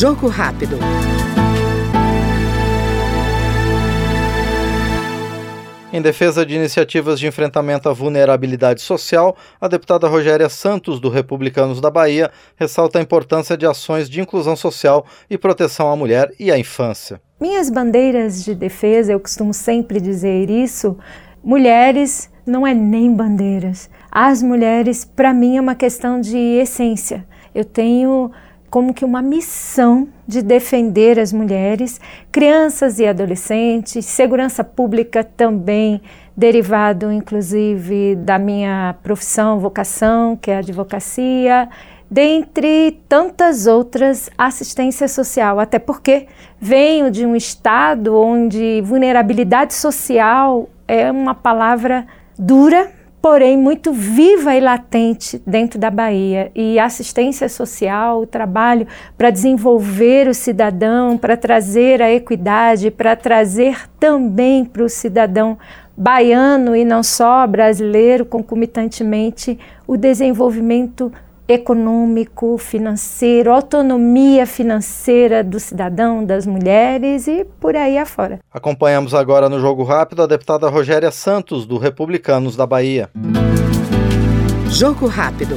Jogo rápido. Em defesa de iniciativas de enfrentamento à vulnerabilidade social, a deputada Rogéria Santos, do Republicanos da Bahia, ressalta a importância de ações de inclusão social e proteção à mulher e à infância. Minhas bandeiras de defesa, eu costumo sempre dizer isso, mulheres não é nem bandeiras. As mulheres, para mim, é uma questão de essência. Eu tenho como que uma missão de defender as mulheres, crianças e adolescentes, segurança pública também, derivado inclusive da minha profissão, vocação, que é a advocacia, dentre tantas outras assistência social, até porque venho de um estado onde vulnerabilidade social é uma palavra dura porém muito viva e latente dentro da Bahia. E assistência social, o trabalho para desenvolver o cidadão, para trazer a equidade, para trazer também para o cidadão baiano e não só brasileiro, concomitantemente, o desenvolvimento econômico, financeiro, autonomia financeira do cidadão, das mulheres e por aí afora. Acompanhamos agora no Jogo Rápido a deputada Rogéria Santos, do Republicanos da Bahia. Jogo Rápido.